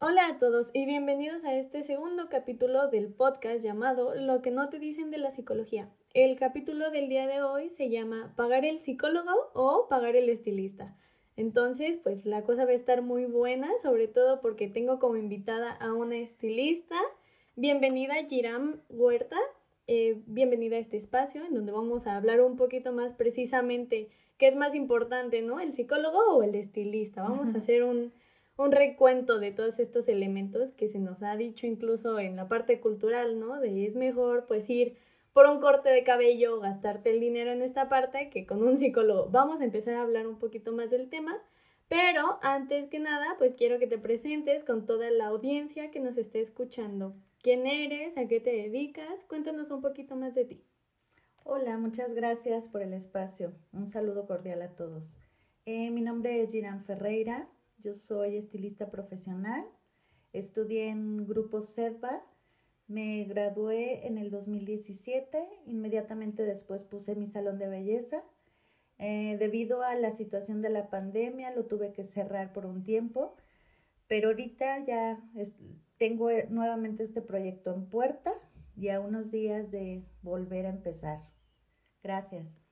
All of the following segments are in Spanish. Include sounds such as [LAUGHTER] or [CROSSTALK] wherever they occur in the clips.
Hola a todos y bienvenidos a este segundo capítulo del podcast llamado Lo que no te dicen de la psicología. El capítulo del día de hoy se llama ¿Pagar el psicólogo o pagar el estilista? Entonces, pues la cosa va a estar muy buena, sobre todo porque tengo como invitada a una estilista. Bienvenida Giram Huerta, eh, bienvenida a este espacio en donde vamos a hablar un poquito más precisamente qué es más importante, ¿no? ¿El psicólogo o el estilista? Vamos a [LAUGHS] hacer un un recuento de todos estos elementos que se nos ha dicho incluso en la parte cultural, ¿no? De es mejor pues ir por un corte de cabello, gastarte el dinero en esta parte que con un psicólogo. Vamos a empezar a hablar un poquito más del tema, pero antes que nada, pues quiero que te presentes con toda la audiencia que nos esté escuchando. ¿Quién eres? ¿A qué te dedicas? Cuéntanos un poquito más de ti. Hola, muchas gracias por el espacio. Un saludo cordial a todos. Eh, mi nombre es Giran Ferreira, yo soy estilista profesional, estudié en Grupo SEDBA, me gradué en el 2017, inmediatamente después puse mi salón de belleza. Eh, debido a la situación de la pandemia lo tuve que cerrar por un tiempo, pero ahorita ya tengo eh, nuevamente este proyecto en puerta y a unos días de volver a empezar. Gracias.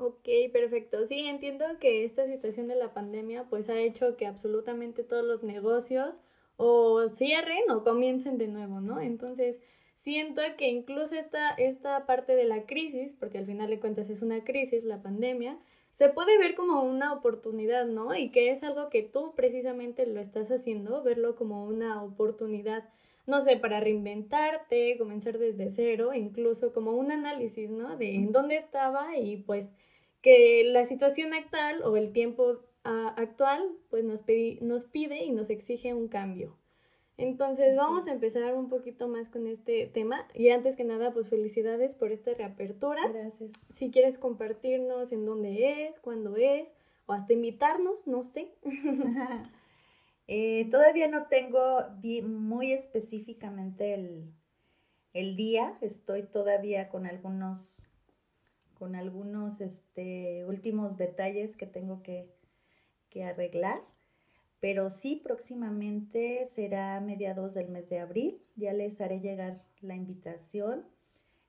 Ok, perfecto. Sí, entiendo que esta situación de la pandemia pues ha hecho que absolutamente todos los negocios o cierren o comiencen de nuevo, ¿no? Entonces, siento que incluso esta, esta parte de la crisis, porque al final de cuentas es una crisis, la pandemia, se puede ver como una oportunidad, ¿no? Y que es algo que tú precisamente lo estás haciendo, verlo como una oportunidad, no sé, para reinventarte, comenzar desde cero, incluso como un análisis, ¿no? De en dónde estaba y pues que la situación actual o el tiempo ah, actual pues nos, nos pide y nos exige un cambio. Entonces vamos a empezar un poquito más con este tema y antes que nada pues felicidades por esta reapertura. Gracias. Si quieres compartirnos en dónde es, cuándo es o hasta invitarnos, no sé. [LAUGHS] Eh, todavía no tengo muy específicamente el, el día, estoy todavía con algunos con algunos este, últimos detalles que tengo que, arreglar. Pero sí, próximamente será a mediados del mes de abril. Ya les haré llegar la invitación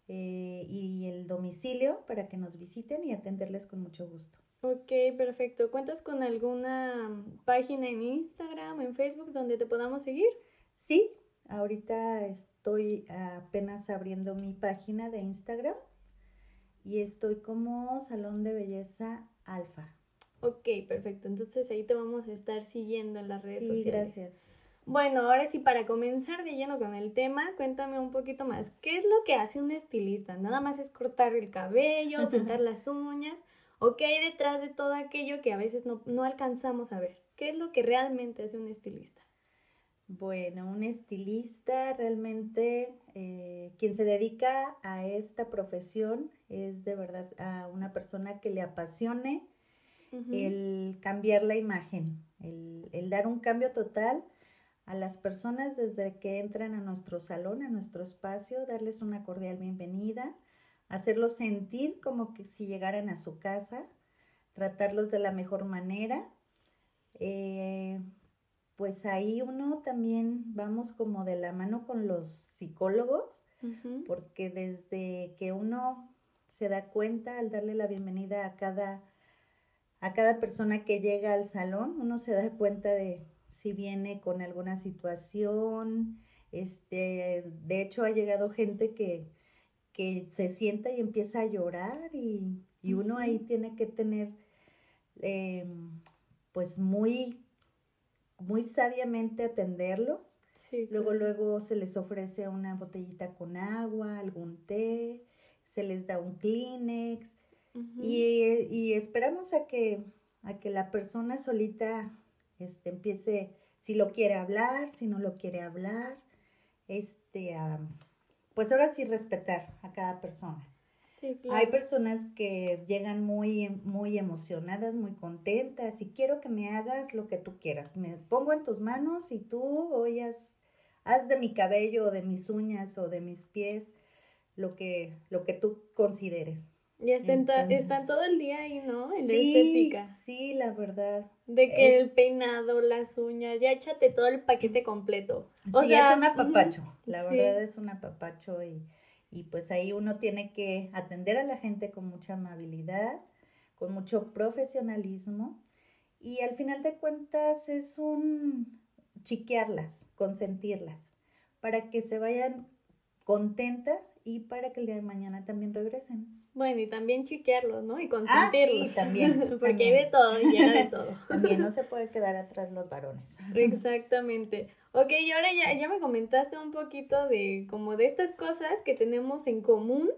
eh, y el domicilio para que nos visiten y atenderles con mucho gusto. Ok, perfecto. ¿Cuentas con alguna página en Instagram, o en Facebook donde te podamos seguir? Sí, ahorita estoy apenas abriendo mi página de Instagram y estoy como Salón de Belleza Alfa. Ok, perfecto. Entonces ahí te vamos a estar siguiendo en las redes sí, sociales. Gracias. Bueno, ahora sí, para comenzar de lleno con el tema, cuéntame un poquito más. ¿Qué es lo que hace un estilista? ¿Nada más es cortar el cabello, [LAUGHS] pintar las uñas? ¿O qué hay detrás de todo aquello que a veces no, no alcanzamos a ver? ¿Qué es lo que realmente hace un estilista? Bueno, un estilista realmente, eh, quien se dedica a esta profesión es de verdad a una persona que le apasione el cambiar la imagen, el, el, dar un cambio total a las personas desde que entran a nuestro salón, a nuestro espacio, darles una cordial bienvenida, hacerlos sentir como que si llegaran a su casa, tratarlos de la mejor manera. Eh, pues ahí uno también vamos como de la mano con los psicólogos, porque desde que uno se da cuenta al darle la bienvenida a cada, a cada persona que llega al salón, uno se da cuenta de si viene con alguna situación, este, de hecho ha llegado gente que, que se sienta y empieza a llorar y, uno ahí tiene que tener em, pues muy muy sabiamente atenderlos. luego, luego se les ofrece una botellita con agua, algún té, se les da un Kleenex y, esperamos a que, a que la persona solita este, empiece, si lo quiere hablar, si no lo quiere hablar, este, pues ahora sí respetar a cada persona. Hay personas que llegan muy, muy emocionadas, muy contentas y quiero que me hagas lo que tú quieras. Me pongo en tus manos y tú oyas, haz de mi cabello o de mis uñas o de mis pies lo que, lo que tú consideres. Y están, están todo el día ahí, ¿no? En sí, estética. Sí, la verdad. De que el peinado, las uñas, ya échate todo el paquete completo. O sea, es un apapacho. La verdad es un apapacho y, y pues ahí uno tiene que atender a la gente con mucha amabilidad, con mucho profesionalismo y al final de cuentas es un chiquearlas, consentirlas, para que se vayan contentas y para que el día de mañana también regresen. Bueno, y también chiquearlos, ¿no? Y consentirlos. Ah, sí, también. [LAUGHS] Porque hay de todo, y ya de todo. también no se puede quedar atrás los varones. [LAUGHS] Exactamente. Ok, y ahora ya, ya me comentaste un poquito de como de estas cosas que tenemos en común,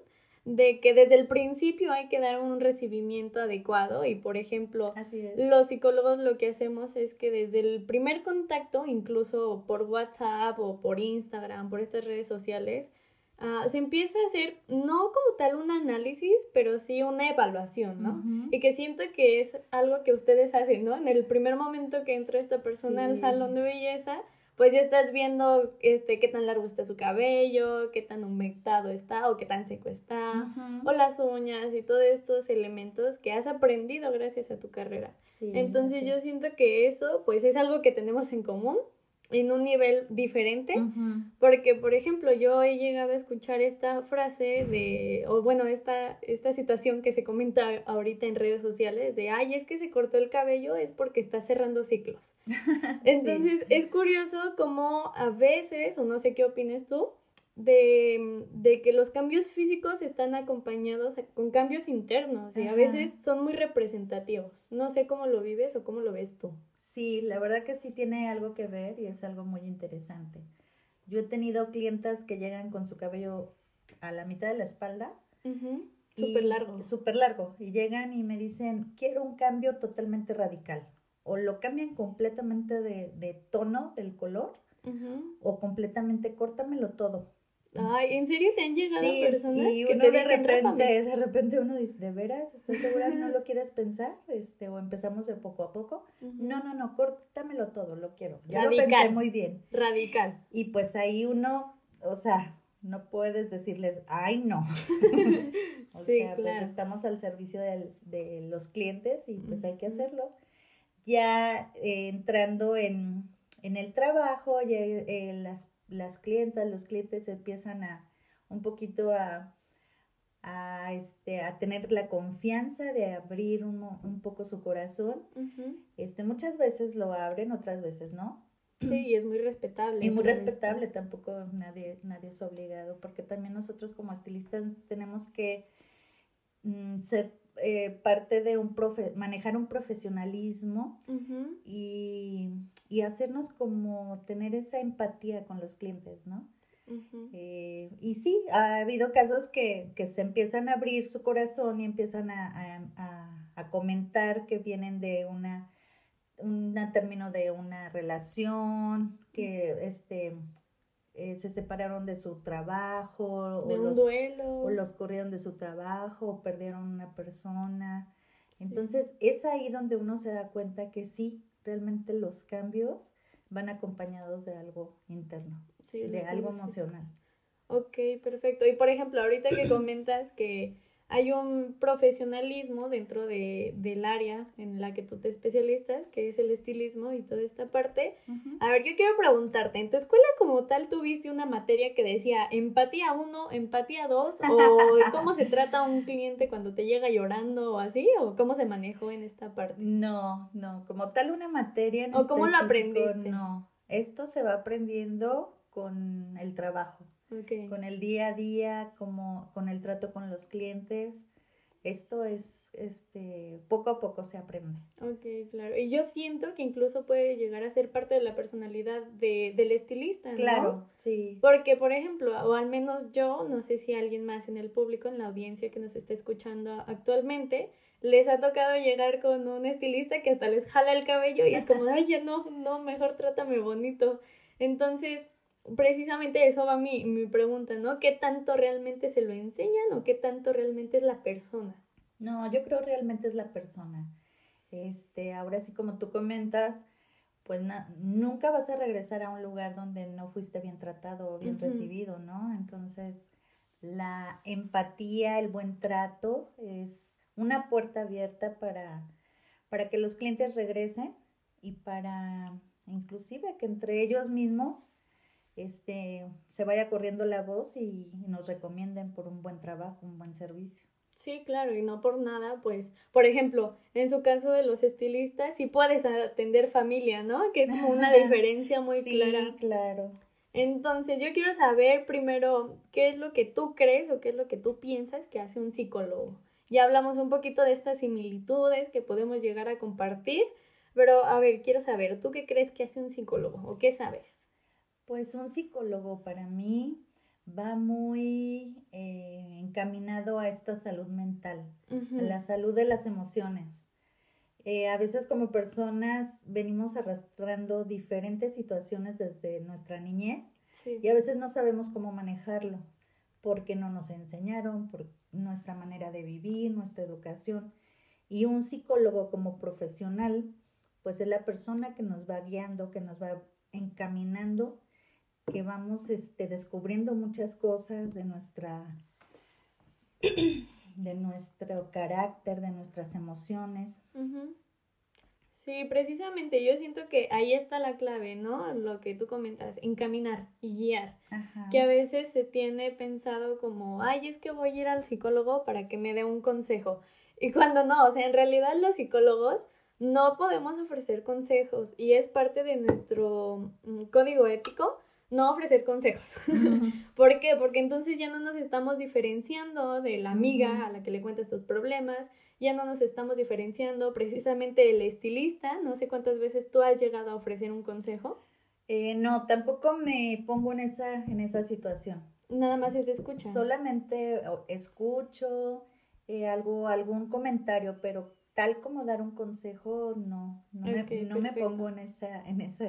de que desde el principio hay que dar un recibimiento adecuado y por ejemplo los psicólogos lo que hacemos es que desde el primer contacto incluso por WhatsApp o por Instagram por estas redes sociales ah, se empieza a hacer no como tal un análisis pero sí una evaluación ¿no? y que siento que es algo que ustedes hacen ¿no? en el primer momento que entra esta persona al salón de belleza pues ya estás viendo este, qué tan largo está su cabello, qué tan humectado está o qué tan seco está, o las uñas y todos estos elementos que has aprendido gracias a tu carrera. Entonces yo siento que eso pues es algo que tenemos en común en un nivel diferente, porque por ejemplo yo he llegado a escuchar esta frase de, o bueno, esta, esta situación que se comenta ahorita en redes sociales de, ay, es que se cortó el cabello es porque está cerrando ciclos. [LAUGHS] Entonces es curioso como a veces, o no sé qué opines tú, de, de, que los cambios físicos están acompañados con cambios internos y a veces son muy representativos. No sé cómo lo vives o cómo lo ves tú. Sí, la verdad que sí tiene algo que ver y es algo muy interesante. Yo he tenido clientas que llegan con su cabello a la mitad de la espalda. Súper largo. Súper largo. Y llegan y me dicen, quiero un cambio totalmente radical. O lo cambian completamente de, tono del color o completamente córtamelo todo. Ay, ¿en serio te han llegado personas y uno de repente, de repente uno dice, ¿de veras? ¿Estás segura no lo quieres pensar? Este, o empezamos de poco a poco. No, no, no, córtamelo todo, lo quiero. Ya lo pensé muy bien. Radical. Y pues ahí uno, o sea, no puedes decirles, ay, no. [LAUGHS] [LAUGHS] o sea, pues estamos al servicio de, los clientes y pues hay que hacerlo. Ya eh, entrando en, en, el trabajo, ya eh, las las clientas, los clientes empiezan a un poquito a, a, este, a tener la confianza de abrir un, un poco su corazón. este, muchas veces lo abren, otras veces no. Sí, es muy respetable. Y muy respetable, tampoco nadie, nadie es obligado, porque también nosotros como estilistas tenemos que mm, ser eh, parte de un profe manejar un profesionalismo y, y, hacernos como tener esa empatía con los clientes, ¿no? Eh, y sí, ha habido casos que, que, se empiezan a abrir su corazón y empiezan a, a, a comentar que vienen de una, un término de una relación, que este eh, se separaron de su trabajo, de o, un los, duelo. o los corrieron de su trabajo, o perdieron una persona. Entonces es ahí donde uno se da cuenta que sí, realmente los cambios van acompañados de algo interno, de algo emocional. Ok, perfecto. Y por ejemplo, ahorita que comentas que hay un profesionalismo dentro de, del área en la que tú te especialistas, que es el estilismo y toda esta parte. A ver, yo quiero preguntarte, ¿en tu escuela como tal tuviste una materia que decía empatía 1, empatía 2? [LAUGHS] ¿O cómo se trata a un cliente cuando te llega llorando o así? ¿O cómo se manejó en esta parte? No, no, como tal una materia en ¿O cómo lo aprendiste? No, esto se va aprendiendo con el trabajo con el día a día, como con el trato con los clientes. Esto es, este, poco a poco se aprende. Ok, claro. Y yo siento que incluso puede llegar a ser parte de la personalidad de, del estilista, ¿no? Claro, sí. Porque, por ejemplo, o al menos yo, no sé si alguien más en el público, en la audiencia que nos está escuchando actualmente, les ha tocado llegar con un estilista que hasta les jala el cabello y es como, ay, ya no, no, mejor trátame bonito. Entonces, precisamente eso va mi, mi pregunta, ¿no? ¿Qué tanto realmente se lo enseñan o qué tanto realmente es la persona? No, yo creo realmente es la persona. Este, ahora sí como tú comentas, pues nunca vas a regresar a un lugar donde no fuiste bien tratado o bien recibido, ¿no? Entonces, la empatía, el buen trato es una puerta abierta para, para que los clientes regresen y para inclusive que entre ellos mismos este, se vaya corriendo la voz y, nos recomienden por un buen trabajo, un buen servicio. Sí, claro, y no por nada, pues, por ejemplo, en su caso de los estilistas, sí puedes atender familia, ¿no? Que es como una [LAUGHS] diferencia muy clara. Sí, claro. Entonces, yo quiero saber primero qué es lo que tú crees o qué es lo que tú piensas que hace un psicólogo. Ya hablamos un poquito de estas similitudes que podemos llegar a compartir, pero a ver, quiero saber, ¿tú qué crees que hace un psicólogo o qué sabes? Pues un psicólogo para mí va muy eh, encaminado a esta salud mental, a la salud de las emociones. Eh, a veces como personas venimos arrastrando diferentes situaciones desde nuestra niñez y a veces no sabemos cómo manejarlo porque no nos enseñaron, por nuestra manera de vivir, nuestra educación. Y un psicólogo como profesional, pues es la persona que nos va guiando, que nos va encaminando que vamos este, descubriendo muchas cosas de nuestra [CLEARS THROAT] de nuestro carácter, de nuestras emociones. Sí, precisamente yo siento que ahí está la clave, ¿no? Lo que tú comentas, encaminar y guiar. Que a veces se tiene pensado como, ay, es que voy a ir al psicólogo para que me dé un consejo. Y cuando no, o sea, en realidad los psicólogos no podemos ofrecer consejos y es parte de nuestro mm, código ético no ofrecer consejos. [LAUGHS] ¿Por qué? Porque entonces ya no nos estamos diferenciando de la amiga a la que le cuenta estos problemas, ya no nos estamos diferenciando precisamente el estilista, no sé cuántas veces tú has llegado a ofrecer un consejo. Eh, no, tampoco me pongo en esa, en esa situación. Nada más es de escucha. Solamente escucho eh, algo, algún comentario, pero tal como dar un consejo, no, no, me, no me, pongo en esa, en esa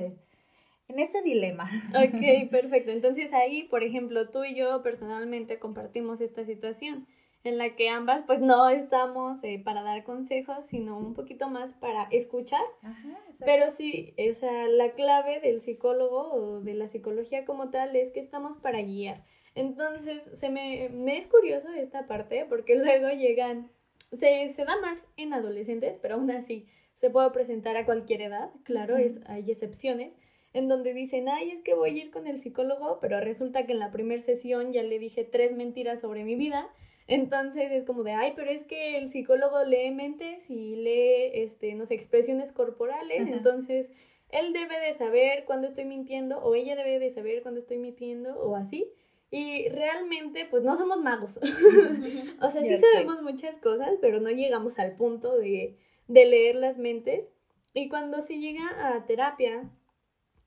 en ese dilema. Ok, [LAUGHS] perfecto. Entonces ahí, por ejemplo, tú y yo personalmente compartimos esta situación en la que ambas pues no estamos eh, para dar consejos, sino un poquito más para escuchar. Ajá, Pero sí, o sea, la clave del psicólogo o de la psicología como tal es que estamos para guiar. Entonces, se me, me es curioso esta parte porque [LAUGHS] luego llegan, se, se da más en adolescentes, pero aún así se puede presentar a cualquier edad, claro, es, hay excepciones en donde dicen, ay, es que voy a ir con el psicólogo, pero resulta que en la primera sesión ya le dije tres mentiras sobre mi vida. Entonces es como de, ay, pero es que el psicólogo lee mentes y lee, este, no sé, expresiones corporales, entonces él debe de saber cuándo estoy mintiendo o ella debe de saber cuándo estoy mintiendo o así. Y realmente, pues no somos magos. [LAUGHS] o sea, sí sabemos muchas cosas, pero no llegamos al punto de, de leer las mentes. Y cuando se llega a terapia,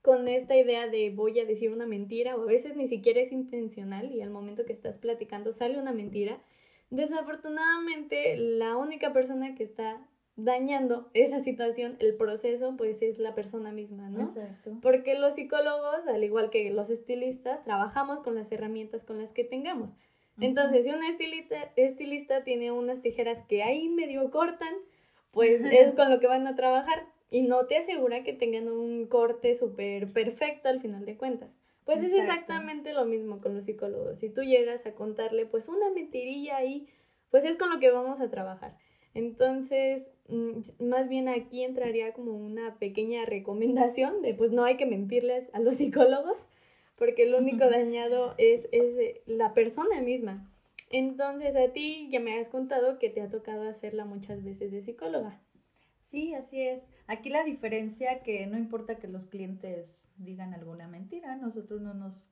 con esta idea de voy a decir una mentira o a veces ni siquiera es intencional y al momento que estás platicando sale una mentira, desafortunadamente la única persona que está dañando esa situación, el proceso, pues es la persona misma, ¿no? Exacto. Porque los psicólogos, al igual que los estilistas, trabajamos con las herramientas con las que tengamos. Entonces, si un estilista, estilista tiene unas tijeras que ahí medio cortan, pues [LAUGHS] es con lo que van a trabajar y no te asegura que tengan un corte súper perfecto al final de cuentas. Pues es exactamente lo mismo con los psicólogos. Si tú llegas a contarle pues una mentirilla ahí, pues es con lo que vamos a trabajar. Entonces, mm, más bien aquí entraría como una pequeña recomendación de pues no hay que mentirles a los psicólogos, porque lo único dañado es, es la persona misma. Entonces, a ti ya me has contado que te ha tocado hacerla muchas veces de psicóloga. Sí, así es. Aquí la diferencia que no importa que los clientes digan alguna mentira, nosotros no nos...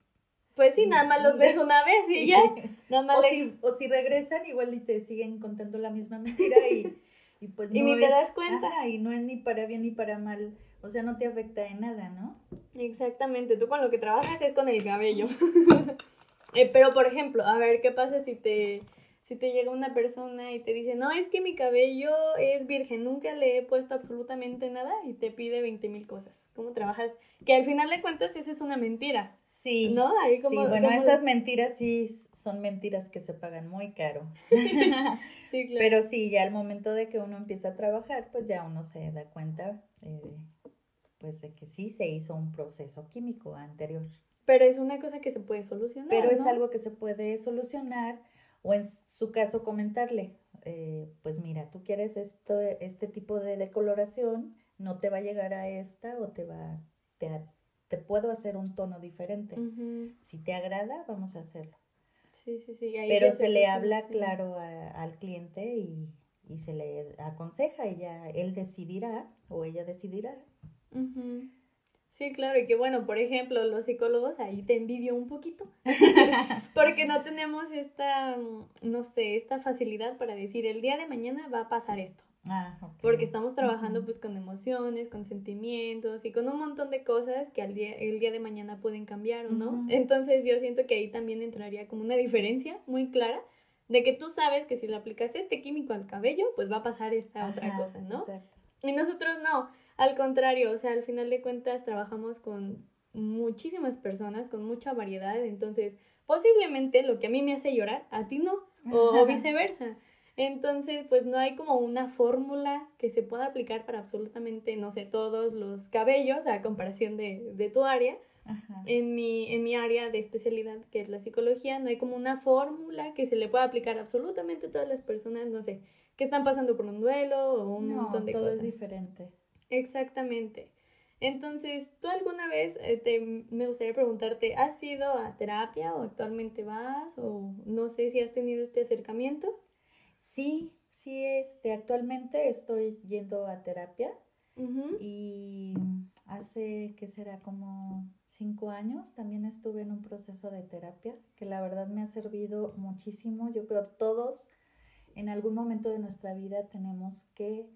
Pues sí, nada más los ves [LAUGHS] una vez y ya. Nada más o, si, o si regresan igual y te siguen contando la misma mentira y, y pues [LAUGHS] no Y ni te das cuenta. y no es ni para bien ni para mal. O sea, no te afecta en nada, ¿no? Exactamente. Tú con lo que trabajas es con el cabello. [LAUGHS] Eh, pero, por ejemplo, a ver, ¿qué pasa si te si te llega una persona y te dice, no, es que mi cabello es virgen, nunca le he puesto absolutamente nada y te pide 20 mil cosas. ¿Cómo trabajas? Que al final de cuentas esa es una mentira. Sí. ¿No? Ahí como, sí, bueno, esas mentiras sí son mentiras que se pagan muy caro. [LAUGHS] sí, claro. Pero sí, ya al momento de que uno empieza a trabajar, pues ya uno se da cuenta, eh, pues de que sí se hizo un proceso químico anterior. Pero es una cosa que se puede solucionar. Pero es algo que se puede solucionar o en su caso comentarle, eh, pues mira, tú quieres esto, este tipo de decoloración, no te va a llegar a esta o te va, te, te puedo hacer un tono diferente. Si te agrada, vamos a hacerlo. Sí, sí, sí. Pero se le habla claro al cliente y, y, se le aconseja ya él decidirá o ella decidirá. Sí, claro, y que bueno, por ejemplo, los psicólogos ahí te envidio un poquito, [LAUGHS] [LAUGHS] porque no tenemos esta, no sé, esta facilidad para decir, el día de mañana va a pasar esto. Ah, Porque estamos trabajando pues con emociones, con sentimientos y con un montón de cosas que al día, el día de mañana pueden cambiar o no. Entonces yo siento que ahí también entraría como una diferencia muy clara de que tú sabes que si le aplicas este químico al cabello, pues va a pasar esta otra cosa, ¿no? Y nosotros no, al contrario, o sea, al final de cuentas trabajamos con muchísimas personas, con mucha variedad, entonces posiblemente lo que a mí me hace llorar, a ti no, o [LAUGHS] viceversa. Entonces, pues no hay como una fórmula que se pueda aplicar para absolutamente, no sé, todos los cabellos a comparación de, de tu área. En, mi, en mi área de especialidad, que es la psicología, no hay como una fórmula que se le pueda aplicar absolutamente a todas las personas, no sé, que están pasando por un duelo o un montón de todo cosas. es diferente. Exactamente. Entonces, ¿tú alguna vez eh, te, me gustaría preguntarte, ¿has ido a terapia o actualmente vas o no sé si has tenido este acercamiento? Sí, sí, este, actualmente estoy yendo a terapia y hace, ¿qué será? Como cinco años también estuve en un proceso de terapia que la verdad me ha servido muchísimo. Yo creo todos en algún momento de nuestra vida tenemos que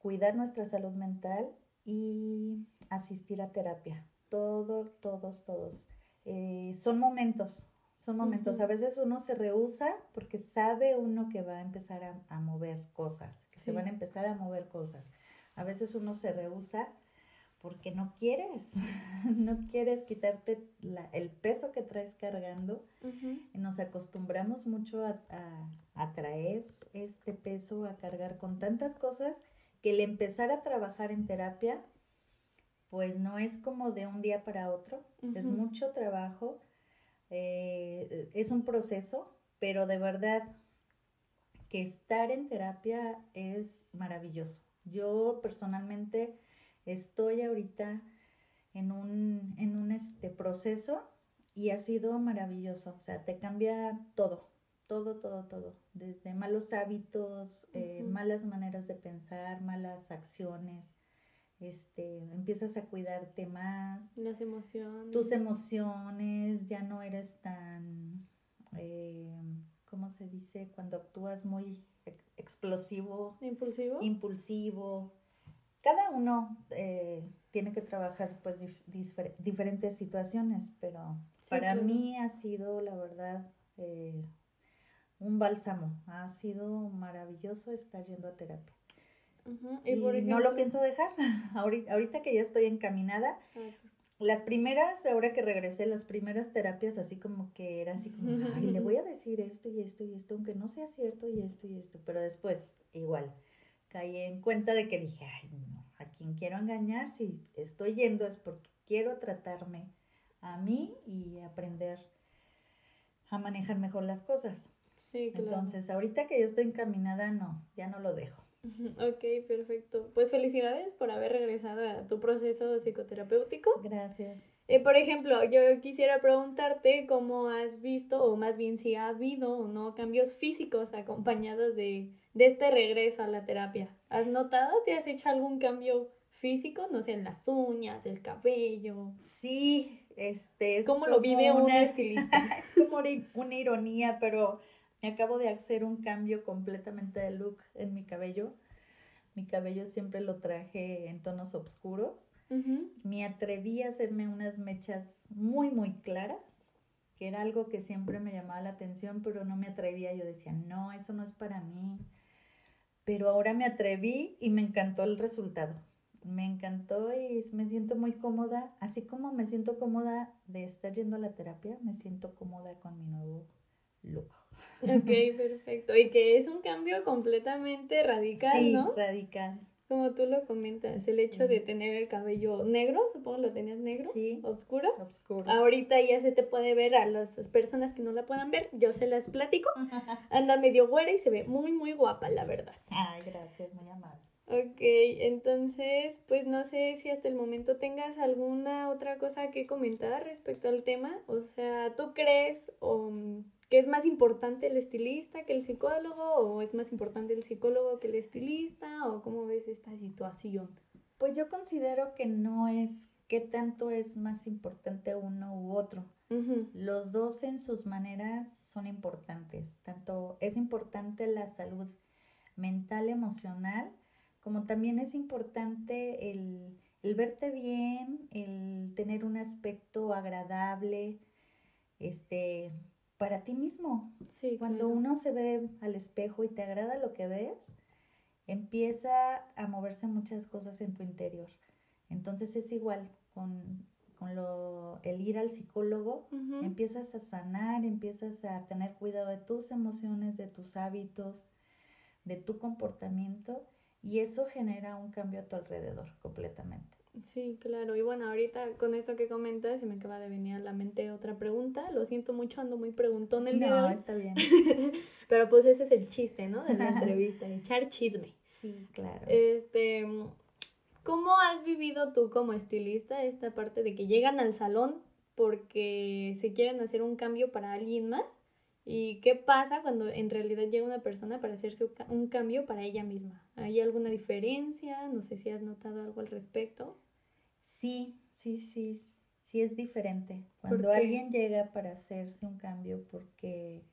cuidar nuestra salud mental y asistir a terapia. Todos, todos, todos. Eh, son momentos, son momentos. A veces uno se rehúsa porque sabe uno que va a empezar a, mover cosas, que se van a empezar a mover cosas. A veces uno se rehúsa porque no quieres, [LAUGHS] no quieres quitarte el peso que traes cargando. Nos acostumbramos mucho a, a, traer este peso, a cargar con tantas cosas que el empezar a trabajar en terapia, pues no es como de un día para otro, es mucho trabajo eh, es un proceso, pero de verdad que estar en terapia es maravilloso. Yo personalmente estoy ahorita en un, en un este proceso y ha sido maravilloso. O sea, te cambia todo, todo, todo, todo. Desde malos hábitos, eh, malas maneras de pensar, malas acciones, este, empiezas a cuidarte más. Las emociones. Tus emociones, ya no eres tan, eh, ¿cómo se dice? Cuando actúas muy explosivo. Impulsivo. Impulsivo. Cada uno eh, tiene que trabajar pues diferentes situaciones, pero para mí ha sido, la verdad, eh, un bálsamo. Ha sido maravilloso estar yendo a terapia. Y, no lo pienso dejar. [LAUGHS] ahorita, que ya estoy encaminada, las primeras, ahora que regresé, las primeras terapias así como que era así como, ay, le voy a [LAUGHS] decir esto y esto y esto, aunque no sea cierto y esto y esto, pero después igual caí en cuenta de que dije, ay, no, a quien quiero engañar, si estoy yendo es porque quiero tratarme a mí y aprender a manejar mejor las cosas. Sí, Entonces, ahorita que yo estoy encaminada, no, ya no lo dejo. [LAUGHS] Ok, perfecto. Pues felicidades por haber regresado a tu proceso psicoterapéutico. Gracias. Eh, por ejemplo, yo quisiera preguntarte cómo has visto, o más bien si ha habido o no, cambios físicos acompañados de, de este regreso a la terapia. ¿Has notado? ¿Te has hecho algún cambio físico? No sé, en las uñas, el cabello. Sí, este es. ¿Cómo lo vive una [LAUGHS] estilista? es como una ironía, pero me acabo de hacer un cambio completamente de look en mi cabello. Mi cabello siempre lo traje en tonos oscuros. Me atreví a hacerme unas mechas muy, muy claras, que era algo que siempre me llamaba la atención, pero no me atrevía. Yo decía, no, eso no es para mí. Pero ahora me atreví y me encantó el resultado. Me encantó y me siento muy cómoda. Así como me siento cómoda de estar yendo a la terapia, me siento cómoda con mi nuevo look. Ok, perfecto. Y que es un cambio completamente radical, sí, ¿no? radical. como tú lo comentas, el hecho de tener el cabello negro, supongo lo tenías negro, sí. oscuro. Oscuro. Ahorita ya se te puede ver a las personas que no la puedan ver, yo se las platico. [LAUGHS] Anda medio güera y se ve muy, muy guapa, la verdad. Ay, gracias, muy amable. Ok, entonces, pues no sé si hasta el momento tengas alguna otra cosa que comentar respecto al tema. O sea, ¿tú crees o, que es más importante el estilista que el psicólogo? ¿O es más importante el psicólogo que el estilista? ¿O cómo ves esta situación? Pues yo considero que no es qué tanto es más importante uno u otro. Los dos en sus maneras son importantes. Tanto es importante la salud mental, emocional, como también es importante el, verte bien, el tener un aspecto agradable, este, para ti mismo. Sí, Cuando uno se ve al espejo y te agrada lo que ves, empieza a moverse muchas cosas en tu interior. Entonces es igual con, lo, el ir al psicólogo, empiezas a sanar, empiezas a tener cuidado de tus emociones, de tus hábitos, de tu comportamiento y eso genera un cambio a tu alrededor completamente. Sí, claro. Y bueno, ahorita con esto que comentas se me acaba de venir a la mente otra pregunta. Lo siento mucho, ando muy preguntón el día No, está bien. [LAUGHS] Pero pues ese es el chiste, ¿no? De la entrevista, echar chisme. [LAUGHS] Sí, claro. Este, ¿cómo has vivido tú como estilista esta parte de que llegan al salón porque se quieren hacer un cambio para alguien más? ¿Y qué pasa cuando en realidad llega una persona para hacerse un cambio para ella misma? ¿Hay alguna diferencia? No sé si has notado algo al respecto. Sí, sí, sí, sí es diferente. Cuando alguien llega para hacerse un cambio porque,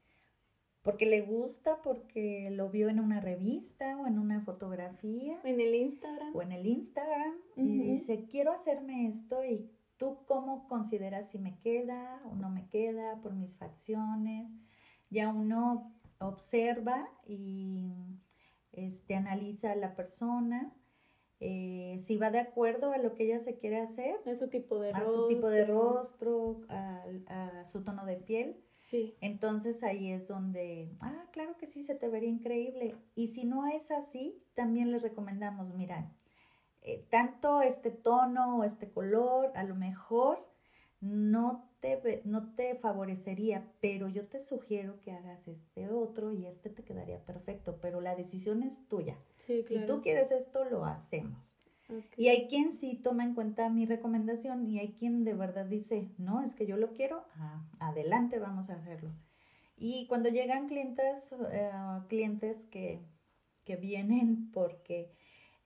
porque le gusta, porque lo vio en una revista o en una fotografía. En el Instagram. O en el Instagram y dice, quiero hacerme esto y tú cómo consideras si me queda o no me queda por mis facciones ya uno observa y este, analiza a la persona, eh, si va de acuerdo a lo que ella se quiere hacer, a su tipo de a rostro, su tipo de rostro, a, a, su tono de piel. Sí. Entonces ahí es donde, ah, claro que sí, se te vería increíble. Y si no es así, también les recomendamos, mira, eh, tanto este tono o este color, a lo mejor no te, no te favorecería, pero yo te sugiero que hagas este otro y este te quedaría perfecto, pero la decisión es tuya. si tú quieres esto, lo hacemos. Y hay quien sí toma en cuenta mi recomendación y hay quien de verdad dice, no, es que yo lo quiero, ah, adelante, vamos a hacerlo. Y cuando llegan clientes, eh, clientes que, que vienen porque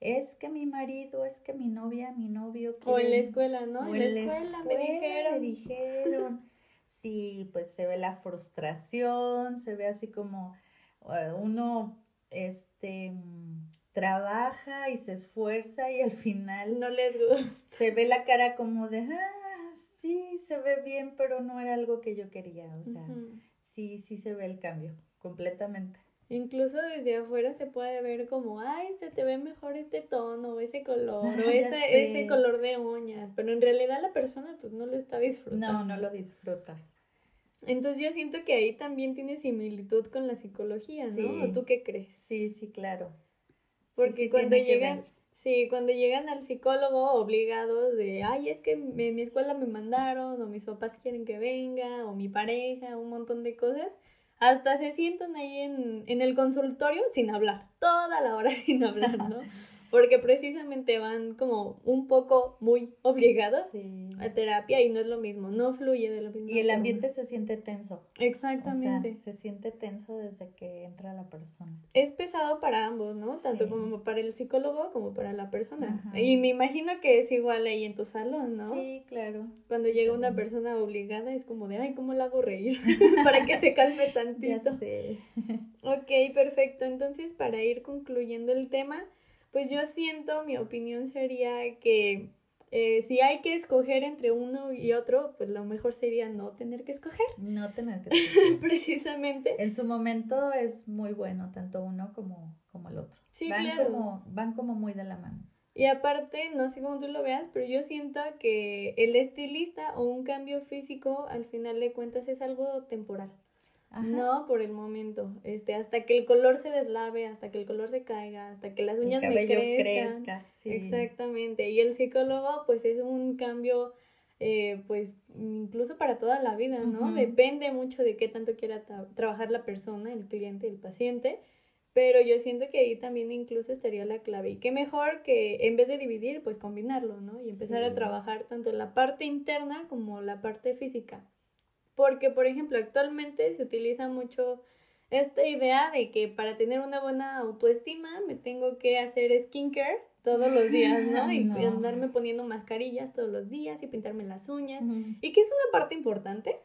es que mi marido, es que mi novia, mi novio. o en la escuela, ¿no? en la escuela, me dijeron. Me dijeron. sí, pues se ve la frustración, se ve así como eh, uno, este, trabaja y se esfuerza y al final. No les gusta. Se ve la cara como de, ah, sí, se ve bien, pero no era algo que yo quería. O sea, sí, sí se ve el cambio, completamente. Incluso desde afuera se puede ver como, ay, se te ve mejor este tono, o ese color, [LAUGHS] o ese, ese color de uñas, pero en realidad la persona pues no lo está disfrutando. No, no lo disfruta. Entonces yo siento que ahí también tiene similitud con la psicología, ¿no? ¿O tú qué crees? Sí, sí, claro. Porque cuando llegan, sí, cuando llegan al psicólogo obligados de, ay, es que en mi escuela me mandaron, o mis papás quieren que venga, o mi pareja, un montón de cosas, hasta se sientan ahí en, en el consultorio sin hablar, toda la hora [LAUGHS] sin hablar, ¿no? Porque precisamente van como un poco muy obligados a terapia y no es lo mismo, no fluye de lo mismo. Y el ambiente se siente tenso. Exactamente. se siente tenso desde que entra la persona. Es pesado para ambos, ¿no? Tanto como para el psicólogo como para la persona. Y me imagino que es igual ahí en tu salón, ¿no? Sí, claro. Cuando llega una persona obligada es como de, ay, ¿cómo la hago reír? [LAUGHS] para que se calme [LAUGHS] tantito. Ya ok, perfecto. Entonces, para ir concluyendo el tema, pues yo siento, mi opinión sería que eh, si hay que escoger entre uno y otro, pues lo mejor sería no tener que escoger. [LAUGHS] No tener que [LAUGHS] escoger. Precisamente. En su momento es muy bueno, tanto uno como, como el otro. Sí, van claro. Como, van como muy de la mano. Y aparte, no sé cómo tú lo veas, pero yo siento que el estilista o un cambio físico, al final de cuentas, es algo temporal. No, por el momento. Este, hasta que el color se deslave, hasta que el color se caiga, hasta que las uñas me crezcan. Crezca, Exactamente. Y el psicólogo, pues es un cambio, eh, pues incluso para toda la vida, ¿no? Depende mucho de qué tanto quiera trabajar la persona, el cliente, el paciente. Pero yo siento que ahí también incluso estaría la clave. Y qué mejor que en vez de dividir, pues combinarlo, ¿no? Y empezar a trabajar tanto la parte interna como la parte física. Porque, por ejemplo, actualmente se utiliza mucho esta idea de que para tener una buena autoestima me tengo que hacer skincare todos los días, [LAUGHS] ¿no? Y andarme poniendo mascarillas todos los días y pintarme las uñas. Y que es una parte importante,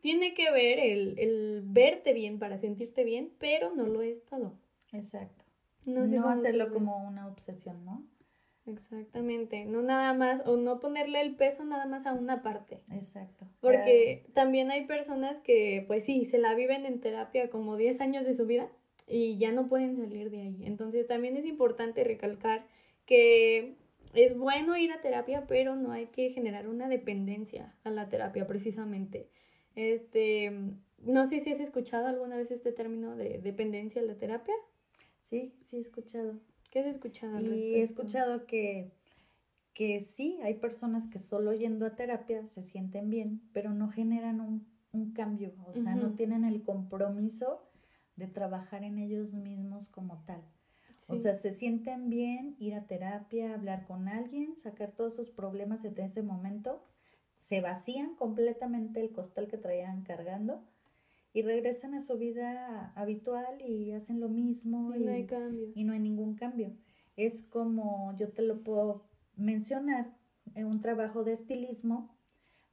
tiene que ver el, verte bien para sentirte bien, pero no lo es todo. Exacto. No, hacerlo como una obsesión, ¿no? Exactamente, no nada más, o no ponerle el peso nada más a una parte. Exacto. Porque también hay personas que, pues sí, se la viven en terapia como 10 años de su vida y ya no pueden salir de ahí. Entonces también es importante recalcar que es bueno ir a terapia, pero no hay que generar una dependencia a la terapia precisamente. Este, no sé si has escuchado alguna vez este término de dependencia a la terapia. Sí, sí he escuchado. ¿Qué has escuchado? y he escuchado que, que sí, hay personas que solo yendo a terapia se sienten bien, pero no generan un, cambio, o sea, no tienen el compromiso de trabajar en ellos mismos como tal. O sea, se sienten bien ir a terapia, hablar con alguien, sacar todos sus problemas desde ese momento, se vacían completamente el costal que traían cargando y regresan a su vida habitual y hacen lo mismo y, no hay cambio. Y no hay ningún cambio. Es como yo te lo puedo mencionar, en un trabajo de estilismo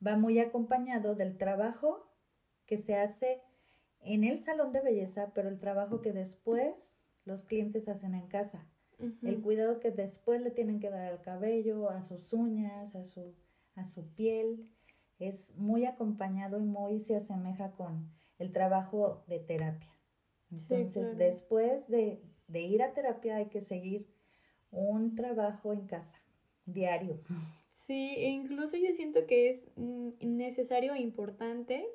va muy acompañado del trabajo que se hace en el salón de belleza, pero el trabajo que después los clientes hacen en casa. El cuidado que después le tienen que dar al cabello, a sus uñas, a su a su piel, es muy acompañado y muy se asemeja con el trabajo de terapia. Entonces, después de, ir a terapia hay que seguir un trabajo en casa, diario. Sí, e incluso yo siento que es mm, necesario e importante,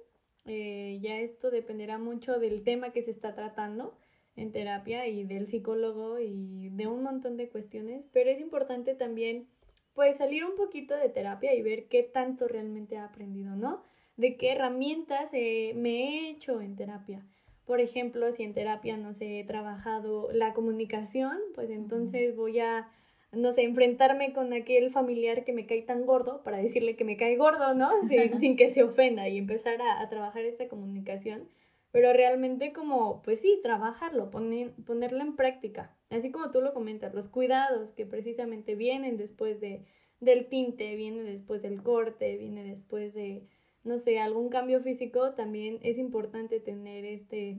eh, ya esto dependerá mucho del tema que se está tratando en terapia y del psicólogo y de un montón de cuestiones, pero es importante también pues salir un poquito de terapia y ver qué tanto realmente he aprendido, ¿no? De qué herramientas me he hecho en terapia. Por ejemplo, si en terapia no sé, he trabajado la comunicación, pues entonces voy a, no sé, enfrentarme con aquel familiar que me cae tan gordo para decirle que me cae gordo, ¿no? [LAUGHS] Sin, que se ofenda y empezar a, a, trabajar esta comunicación. Pero realmente como, pues sí, trabajarlo, poner, ponerlo en práctica así como tú lo comentas, los cuidados que precisamente vienen después de, del tinte, viene después del corte, viene después de, no sé, algún cambio físico, también es importante tener este,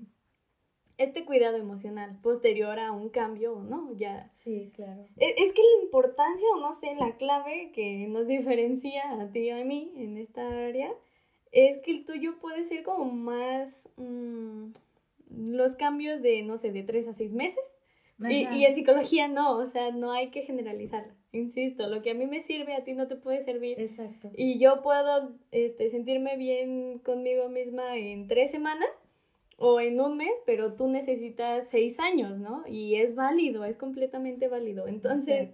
este cuidado emocional posterior a un cambio, ¿no? Ya. Sí, claro. Es, es, que la importancia, o no sé, la clave que nos diferencia a ti y a mí en esta área, es que el tuyo puede ser como más mm, los cambios de, no sé, de tres a seis meses y, y, en psicología no, o sea, no hay que generalizar. Insisto, lo que a mí me sirve a ti no te puede servir. Exacto. Y yo puedo este, sentirme bien conmigo misma en tres semanas o en un mes, pero tú necesitas seis años, ¿no? Y es válido, es completamente válido. Entonces,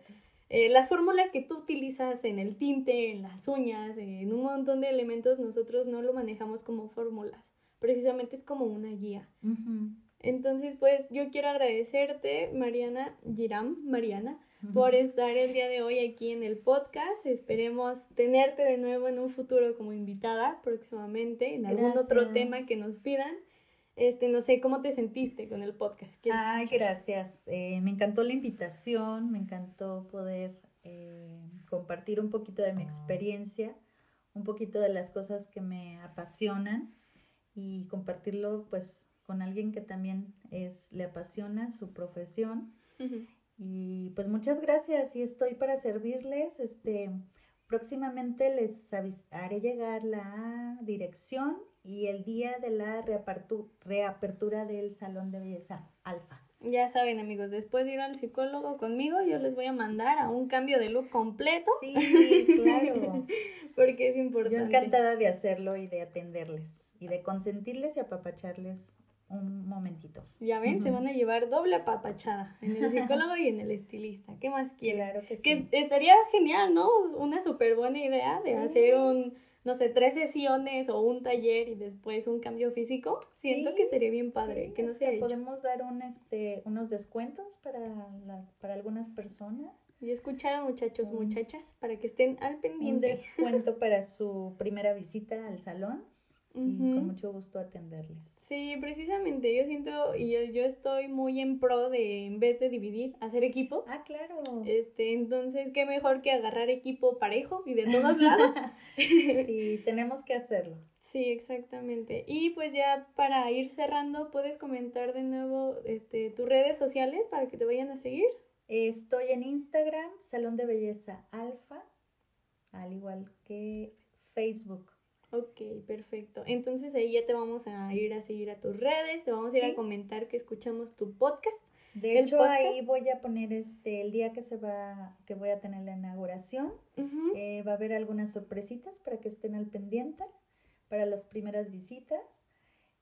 eh, las fórmulas que tú utilizas en el tinte, en las uñas, en un montón de elementos, nosotros no lo manejamos como fórmulas. Precisamente es como una guía. Entonces, pues yo quiero agradecerte, Mariana Giram, Mariana, por estar el día de hoy aquí en el podcast. Esperemos tenerte de nuevo en un futuro como invitada próximamente en algún otro tema que nos pidan. Este, no sé, ¿cómo te sentiste con el podcast? Ay, gracias. Eh, me encantó la invitación, me encantó poder eh, compartir un poquito de mi experiencia, un poquito de las cosas que me apasionan y compartirlo pues con alguien que también es, le apasiona su profesión. Y pues muchas gracias y estoy para servirles. Este, próximamente les haré llegar la dirección y el día de la reapertura, reapertura del Salón de Belleza Alfa. Ya saben, amigos, después de ir al psicólogo conmigo, yo les voy a mandar a un cambio de look completo. Sí, claro. [LAUGHS] porque es importante. Yo encantada de hacerlo y de atenderles y de consentirles y apapacharles un momentito. Ya ven, se van a llevar doble apapachada en el psicólogo y en el estilista. ¿Qué más quieren? Claro que sí. Que estaría genial, ¿no? Una súper buena idea de hacer un, no sé, tres sesiones o un taller y después un cambio físico. Siento que estaría bien padre, que no Podemos dar un, este, unos descuentos para, las, para algunas personas. Y escuchar muchachos, muchachas, para que estén al pendiente. Un descuento para su primera visita al salón y con mucho gusto atenderles. Sí, precisamente, yo siento y yo, yo, estoy muy en pro de en vez de dividir, hacer equipo. Ah, claro. Este, entonces qué mejor que agarrar equipo parejo y de todos lados. [LAUGHS] sí, tenemos que hacerlo. Sí, exactamente. Y pues ya para ir cerrando, ¿puedes comentar de nuevo este tus redes sociales para que te vayan a seguir? Estoy en Instagram, Salón de Belleza Alfa, al igual que Facebook. Ok, perfecto. Entonces ahí ya te vamos a ir a seguir a tus redes, te vamos a ir a comentar que escuchamos tu podcast. De hecho, ahí voy a poner este el día que se va, que voy a tener la inauguración. Eh, va a haber algunas sorpresitas para que estén al pendiente para las primeras visitas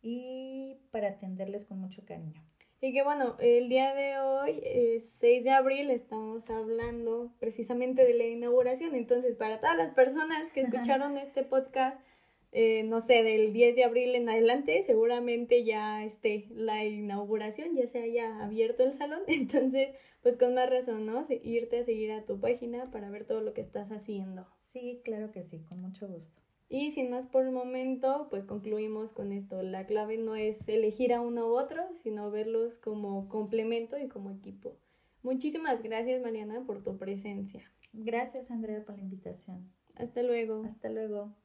y para atenderles con mucho cariño. Y que bueno, el día de hoy, 6 de abril, estamos hablando precisamente de la inauguración. Entonces, para todas las personas que [LAUGHS] escucharon este podcast eh, no sé, del 10 de abril en adelante, seguramente ya esté la inauguración, ya se haya abierto el salón, [LAUGHS] entonces, pues con más razón, ¿no? Irte a seguir a tu página para ver todo lo que estás haciendo. Sí, claro que sí, con mucho gusto. Y sin más por el momento, pues concluimos con esto. La clave no es elegir a uno u otro, sino verlos como complemento y como equipo. Muchísimas gracias, Mariana, por tu presencia. Gracias, Andrea, por la invitación. Hasta luego. Hasta luego.